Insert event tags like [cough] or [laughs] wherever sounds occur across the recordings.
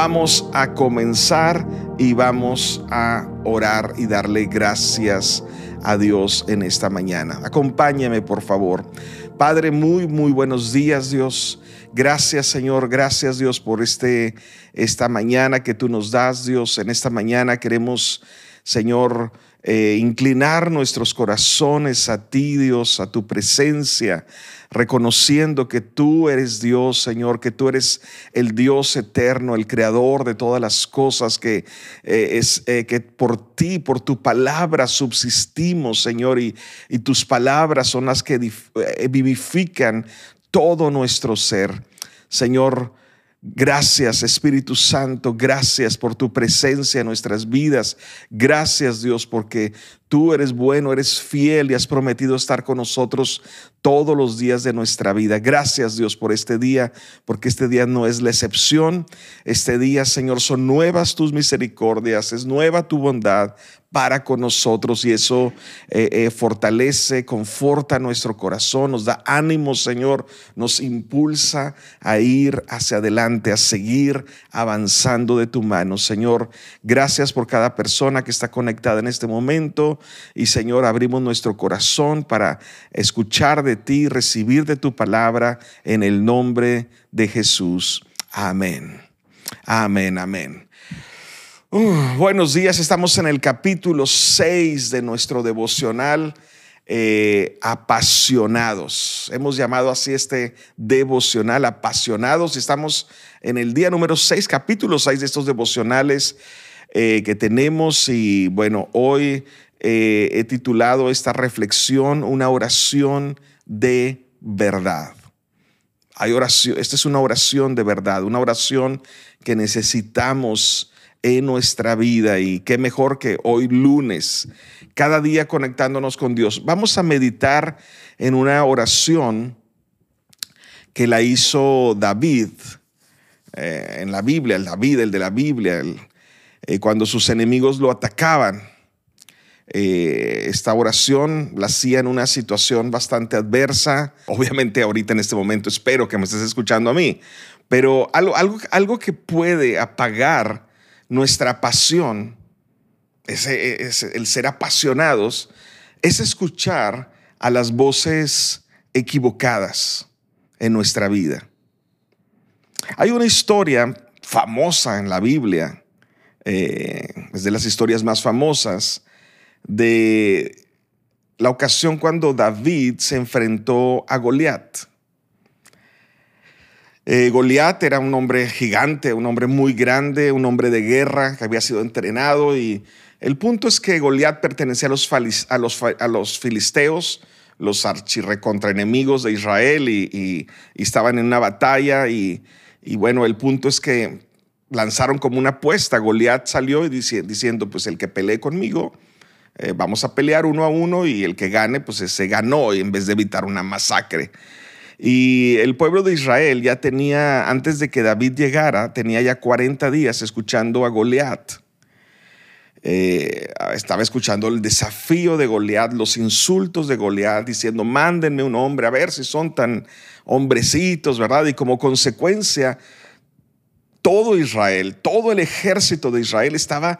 Vamos a comenzar y vamos a orar y darle gracias a Dios en esta mañana. Acompáñame, por favor. Padre, muy, muy buenos días, Dios. Gracias, Señor. Gracias, Dios, por este, esta mañana que tú nos das, Dios. En esta mañana queremos, Señor, eh, inclinar nuestros corazones a ti, Dios, a tu presencia, reconociendo que tú eres Dios, Señor, que tú eres el Dios eterno, el creador de todas las cosas, que eh, es eh, que por ti, por tu palabra subsistimos, Señor, y, y tus palabras son las que vivifican todo nuestro ser. Señor, Gracias Espíritu Santo, gracias por tu presencia en nuestras vidas. Gracias Dios porque tú eres bueno, eres fiel y has prometido estar con nosotros todos los días de nuestra vida. Gracias Dios por este día, porque este día no es la excepción. Este día, Señor, son nuevas tus misericordias, es nueva tu bondad para con nosotros y eso eh, eh, fortalece, conforta nuestro corazón, nos da ánimo, Señor, nos impulsa a ir hacia adelante, a seguir avanzando de tu mano. Señor, gracias por cada persona que está conectada en este momento y Señor, abrimos nuestro corazón para escuchar de ti, recibir de tu palabra en el nombre de Jesús. Amén. Amén, amén. Uh, buenos días, estamos en el capítulo 6 de nuestro devocional eh, Apasionados. Hemos llamado así este devocional Apasionados y estamos en el día número 6, capítulo 6 de estos devocionales eh, que tenemos y bueno, hoy eh, he titulado esta reflexión Una oración de verdad. Hay oración, esta es una oración de verdad, una oración que necesitamos en nuestra vida y qué mejor que hoy lunes, cada día conectándonos con Dios. Vamos a meditar en una oración que la hizo David eh, en la Biblia, el David, el de la Biblia, eh, cuando sus enemigos lo atacaban. Eh, esta oración la hacía en una situación bastante adversa. Obviamente ahorita en este momento espero que me estés escuchando a mí, pero algo, algo, algo que puede apagar nuestra pasión, ese, el ser apasionados, es escuchar a las voces equivocadas en nuestra vida. Hay una historia famosa en la Biblia, eh, es de las historias más famosas, de la ocasión cuando David se enfrentó a Goliat. Eh, Goliat era un hombre gigante, un hombre muy grande, un hombre de guerra que había sido entrenado y el punto es que Goliat pertenecía a los, a los, a los filisteos, los enemigos de Israel y, estaban en una batalla y, bueno, el punto es que lanzaron como una apuesta. Goliat salió y diciendo, pues el que pelee conmigo, eh, vamos a pelear uno a uno y el que gane, pues se ganó en vez de evitar una masacre. Y el pueblo de Israel ya tenía, antes de que David llegara, tenía ya 40 días escuchando a Goliat. Eh, estaba escuchando el desafío de Goliat, los insultos de Goliat, diciendo, mándenme un hombre, a ver si son tan hombrecitos, ¿verdad? Y como consecuencia, todo Israel, todo el ejército de Israel estaba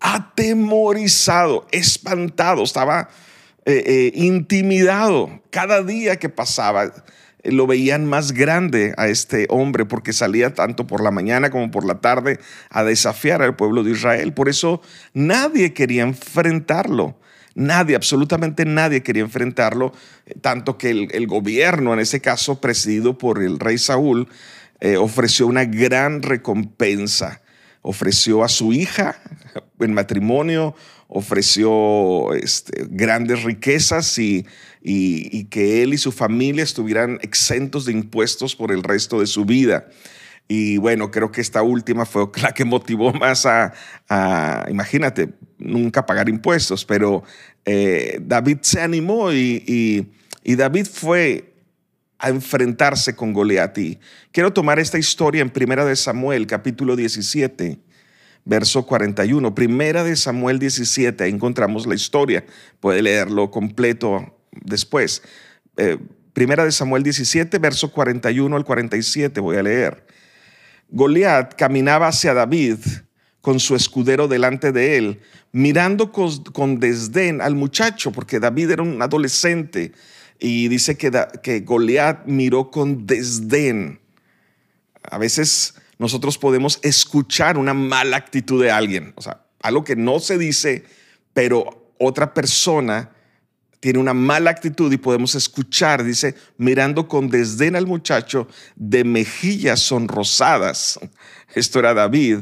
atemorizado, espantado, estaba eh, eh, intimidado. Cada día que pasaba eh, lo veían más grande a este hombre porque salía tanto por la mañana como por la tarde a desafiar al pueblo de Israel. Por eso nadie quería enfrentarlo. Nadie, absolutamente nadie quería enfrentarlo, tanto que el, gobierno, en ese caso presidido por el rey Saúl, ofreció una gran recompensa. Ofreció a su hija en matrimonio, ofreció este, grandes riquezas y, que él y su familia estuvieran exentos de impuestos por el resto de su vida. Y bueno, creo que esta última fue [laughs] la que motivó más a, imagínate, nunca pagar impuestos, pero eh, David se animó y, David fue a enfrentarse con Goliat. Quiero tomar esta historia en Primera de Samuel, capítulo 17 verso 41. Primera de Samuel 17, ahí encontramos la historia. Puede leerlo completo después. Eh, primera de Samuel 17, verso 41 al 47, voy a leer. Goliat caminaba hacia David con su escudero delante de él, mirando con, desdén al muchacho, porque David era un adolescente y dice que, que Goliat miró con desdén. A veces nosotros podemos escuchar una mala actitud de alguien, o sea, algo que no se dice, pero otra persona tiene una mala actitud y podemos escuchar, dice, mirando con desdén al muchacho de mejillas sonrosadas. [laughs] Esto era David.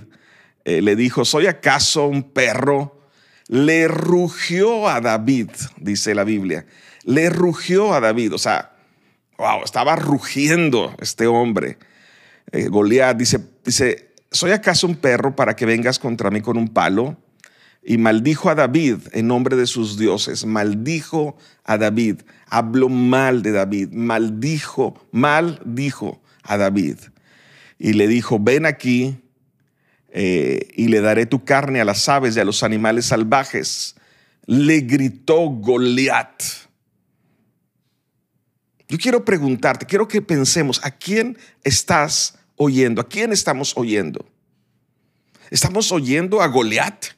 Eh, le dijo, ¿soy acaso un perro? Le rugió a David, dice la Biblia. Le rugió a David, o sea, wow, estaba rugiendo este hombre. Eh, Goliat dice, dice, ¿soy acaso un perro para que vengas contra mí con un palo? y maldijo a David en nombre de sus dioses, maldijo a David, habló mal de David, maldijo, maldijo a David. Y le dijo, ven aquí eh, y le daré tu carne a las aves y a los animales salvajes. Le gritó Goliat. Yo quiero preguntarte, quiero que pensemos, ¿a quién estás oyendo? ¿A quién estamos oyendo? ¿Estamos oyendo a Goliat?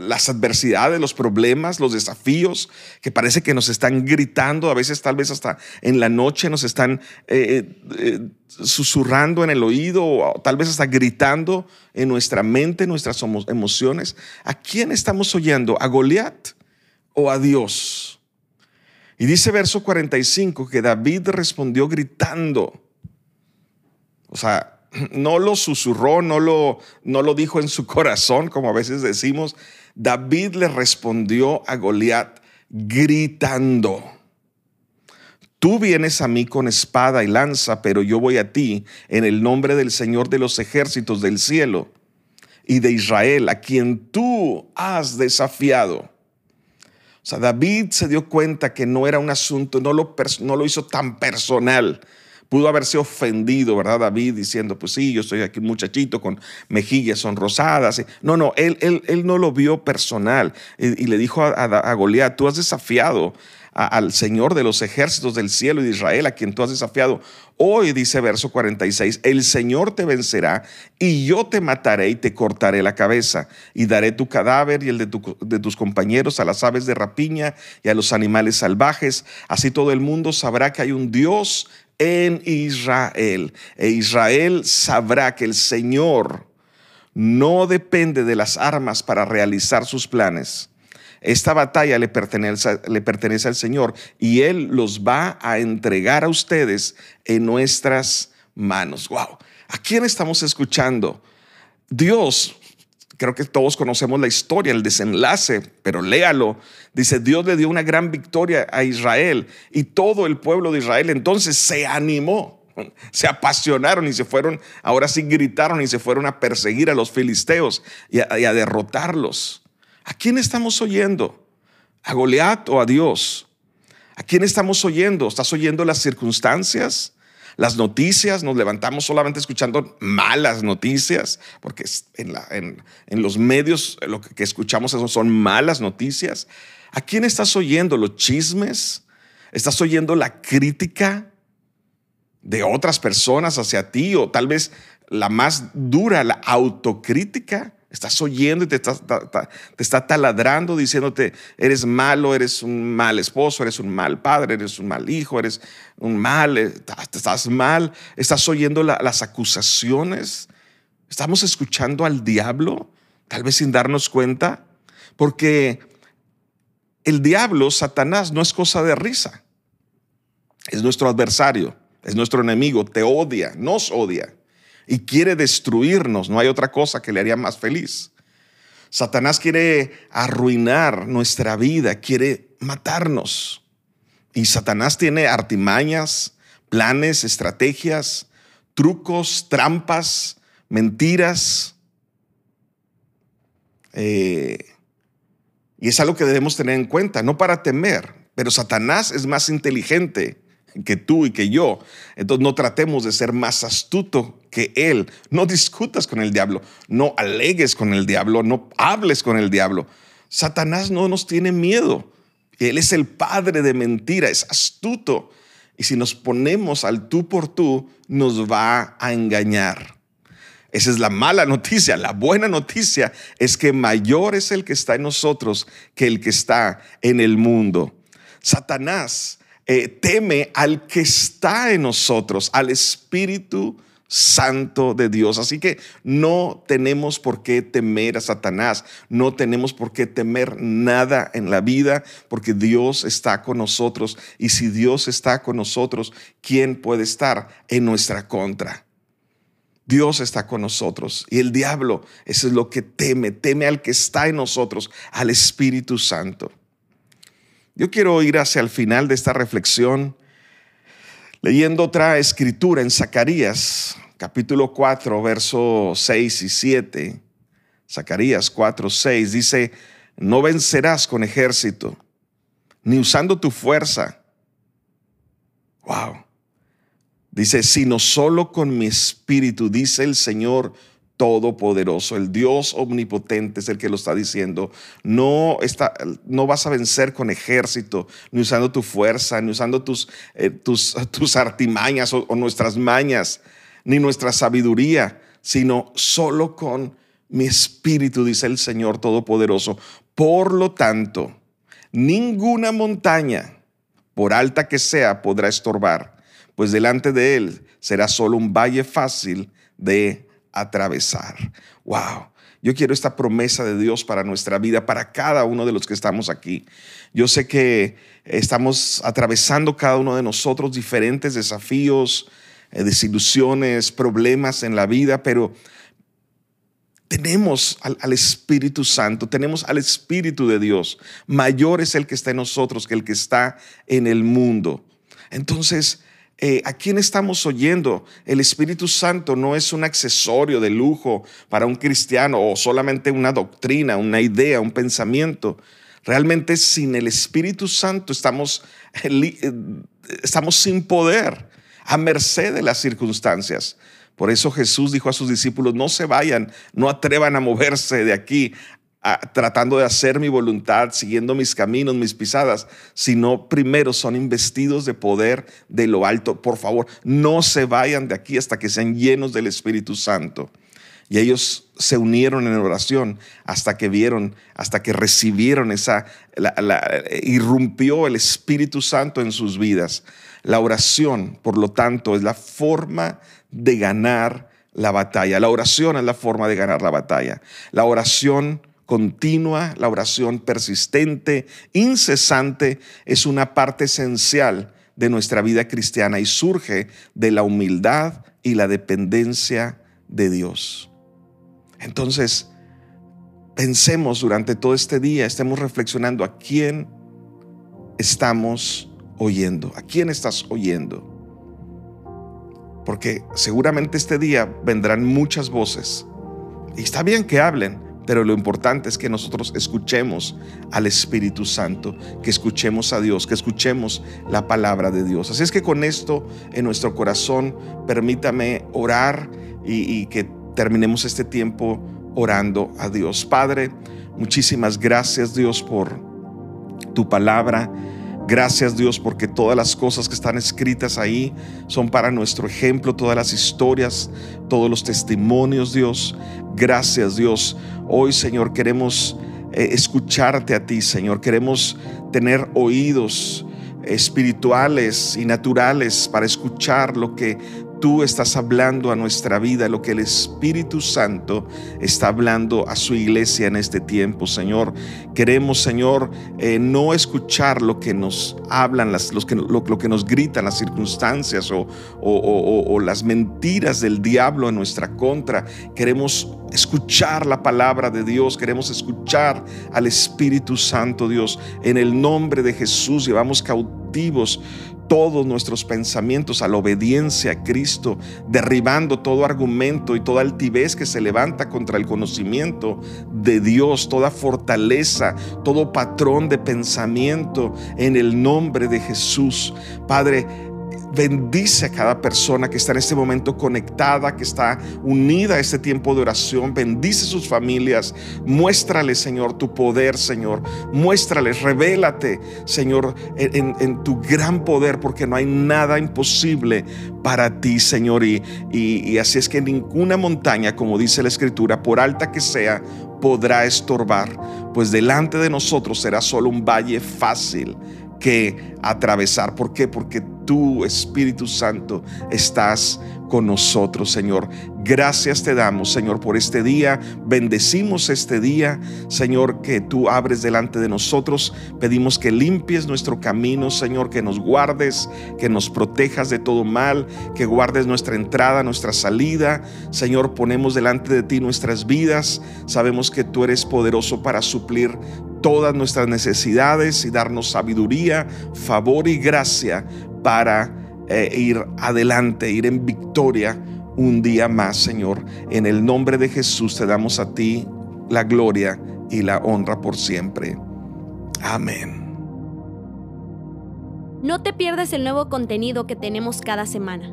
las adversidades, los problemas, los desafíos que parece que nos están gritando, a veces tal vez hasta en la noche nos están eh, eh, eh, susurrando en el oído o tal vez hasta gritando en nuestra mente, nuestras emociones. ¿A quién estamos oyendo? ¿A Goliat o a Dios? Y dice verso 45 que David respondió gritando. O sea, no lo susurró, no lo, no lo dijo en su corazón, como a veces decimos. David le respondió a Goliat gritando. Tú vienes a mí con espada y lanza, pero yo voy a ti en el nombre del Señor de los ejércitos del cielo y de Israel, a quien tú has desafiado. O sea, David se dio cuenta que no era un asunto, no lo, no lo hizo tan personal, Pudo haberse ofendido, ¿verdad, David? Diciendo, pues sí, yo soy aquí un muchachito con mejillas sonrosadas. No, no, él, él, él no lo vio personal y, le dijo a, a, Goliat, tú has desafiado al Señor de los ejércitos del cielo y de Israel, a quien tú has desafiado. Hoy dice verso 46, el Señor te vencerá y yo te mataré y te cortaré la cabeza y daré tu cadáver y el de, de, tus compañeros a las aves de rapiña y a los animales salvajes. Así todo el mundo sabrá que hay un Dios en Israel. E Israel sabrá que el Señor no depende de las armas para realizar sus planes. Esta batalla le pertenece, le pertenece al Señor y Él los va a entregar a ustedes en nuestras manos. Wow. ¿A quién estamos escuchando? Dios creo que todos conocemos la historia, el desenlace, pero léalo. Dice, Dios le dio una gran victoria a Israel y todo el pueblo de Israel entonces se animó, se apasionaron y se fueron, ahora sí gritaron y se fueron a perseguir a los filisteos y a, y a derrotarlos. ¿A quién estamos oyendo? ¿A Goliat o a Dios? ¿A quién estamos oyendo? ¿Estás oyendo las circunstancias? las noticias, nos levantamos solamente escuchando malas noticias, porque en, los medios lo que, escuchamos eso son malas noticias. ¿A quién estás oyendo? ¿Los chismes? ¿Estás oyendo la crítica de otras personas hacia ti? O tal vez la más dura, la autocrítica. Estás oyendo y te está, taladrando diciéndote, eres malo, eres un mal esposo, eres un mal padre, eres un mal hijo, eres un mal, eh, estás mal. Estás oyendo las acusaciones. Estamos escuchando al diablo, tal vez sin darnos cuenta, porque el diablo, Satanás, no es cosa de risa. Es nuestro adversario, es nuestro enemigo, te odia, nos odia y quiere destruirnos. No hay otra cosa que le haría más feliz. Satanás quiere arruinar nuestra vida, quiere matarnos. Y Satanás tiene artimañas, planes, estrategias, trucos, trampas, mentiras. Eh, y es algo que debemos tener en cuenta, no para temer, pero Satanás es más inteligente que tú y que yo. Entonces no tratemos de ser más astuto que Él. No discutas con el diablo, no alegues con el diablo, no hables con el diablo. Satanás no nos tiene miedo. Él es el padre de mentira, es astuto. Y si nos ponemos al tú por tú, nos va a engañar. Esa es la mala noticia. La buena noticia es que mayor es el que está en nosotros que el que está en el mundo. Satanás eh, teme al que está en nosotros, al Espíritu Santo de Dios. Así que no tenemos por qué temer a Satanás, no tenemos por qué temer nada en la vida, porque Dios está con nosotros. Y si Dios está con nosotros, ¿quién puede estar en nuestra contra? Dios está con nosotros y el diablo, eso es lo que teme, teme al que está en nosotros, al Espíritu Santo. Yo quiero ir hacia el final de esta reflexión leyendo otra escritura en Zacarías, capítulo 4, versos 6 y 7. Zacarías 4, 6 dice, no vencerás con ejército, ni usando tu fuerza. Wow. Dice, sino solo con mi espíritu, dice el Señor todopoderoso, el Dios omnipotente es el que lo está diciendo. No, está, no vas a vencer con ejército, ni usando tu fuerza, ni usando tus, eh, tus, tus artimañas o, o nuestras mañas, ni nuestra sabiduría, sino solo con mi espíritu, dice el Señor Todopoderoso. Por lo tanto, ninguna montaña, por alta que sea, podrá estorbar, pues delante de él será solo un valle fácil de atravesar. Wow. Yo quiero esta promesa de Dios para nuestra vida, para cada uno de los que estamos aquí. Yo sé que estamos atravesando cada uno de nosotros diferentes desafíos, eh, desilusiones, problemas en la vida, pero tenemos al, al, Espíritu Santo, tenemos al Espíritu de Dios. Mayor es el que está en nosotros que el que está en el mundo. Entonces, eh, ¿a quién estamos oyendo? El Espíritu Santo no es un accesorio de lujo para un cristiano o solamente una doctrina, una idea, un pensamiento. Realmente sin el Espíritu Santo estamos, eh, estamos sin poder, a merced de las circunstancias. Por eso Jesús dijo a sus discípulos, no se vayan, no atrevan a moverse de aquí tratando de hacer mi voluntad, siguiendo mis caminos, mis pisadas, sino primero son investidos de poder de lo alto. Por favor, no se vayan de aquí hasta que sean llenos del Espíritu Santo. Y ellos se unieron en oración hasta que vieron, hasta que recibieron esa, irrumpió el Espíritu Santo en sus vidas. La oración, por lo tanto, es la forma de ganar la batalla. La oración es la forma de ganar la batalla. La oración continua, la oración persistente, incesante, es una parte esencial de nuestra vida cristiana y surge de la humildad y la dependencia de Dios. Entonces, pensemos durante todo este día, estemos reflexionando a quién estamos oyendo, a quién estás oyendo. Porque seguramente este día vendrán muchas voces. Y está bien que hablen, pero lo importante es que nosotros escuchemos al Espíritu Santo, que escuchemos a Dios, que escuchemos la palabra de Dios. Así es que con esto en nuestro corazón, permítame orar y, que terminemos este tiempo orando a Dios. Padre, muchísimas gracias Dios por tu palabra. Gracias Dios porque todas las cosas que están escritas ahí son para nuestro ejemplo, todas las historias, todos los testimonios Dios. Gracias Dios. Hoy Señor queremos eh, escucharte a ti Señor. Queremos tener oídos espirituales y naturales para escuchar lo que tú estás hablando a nuestra vida, lo que el Espíritu Santo está hablando a su iglesia en este tiempo, Señor. Queremos, Señor, eh, no escuchar lo que nos hablan, las, los que, lo, que nos gritan las circunstancias o, o las mentiras del diablo en nuestra contra. Queremos escuchar la palabra de Dios, queremos escuchar al Espíritu Santo, Dios. En el nombre de Jesús llevamos cautivos todos nuestros pensamientos a la obediencia a Cristo, derribando todo argumento y toda altivez que se levanta contra el conocimiento de Dios, toda fortaleza, todo patrón de pensamiento en el nombre de Jesús. Padre, Bendice a cada persona que está en este momento conectada, que está unida a este tiempo de oración. Bendice sus familias. Muéstrales, Señor, tu poder, Señor. Muéstrales, revélate, Señor, en, tu gran poder, porque no hay nada imposible para ti, Señor. Y, y así es que ninguna montaña, como dice la Escritura, por alta que sea, podrá estorbar, pues delante de nosotros será solo un valle fácil que atravesar. ¿Por qué? Porque tú, Espíritu Santo, estás con nosotros, Señor. Gracias te damos, Señor, por este día. Bendecimos este día, Señor, que tú abres delante de nosotros. Pedimos que limpies nuestro camino, Señor, que nos guardes, que nos protejas de todo mal, que guardes nuestra entrada, nuestra salida. Señor, ponemos delante de ti nuestras vidas. Sabemos que tú eres poderoso para suplir todas nuestras necesidades y darnos sabiduría, favor y gracia para eh, ir adelante, ir en victoria un día más, Señor. En el nombre de Jesús te damos a ti la gloria y la honra por siempre. Amén. No te pierdas el nuevo contenido que tenemos cada semana.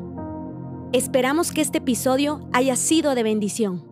Esperamos que este episodio haya sido de bendición.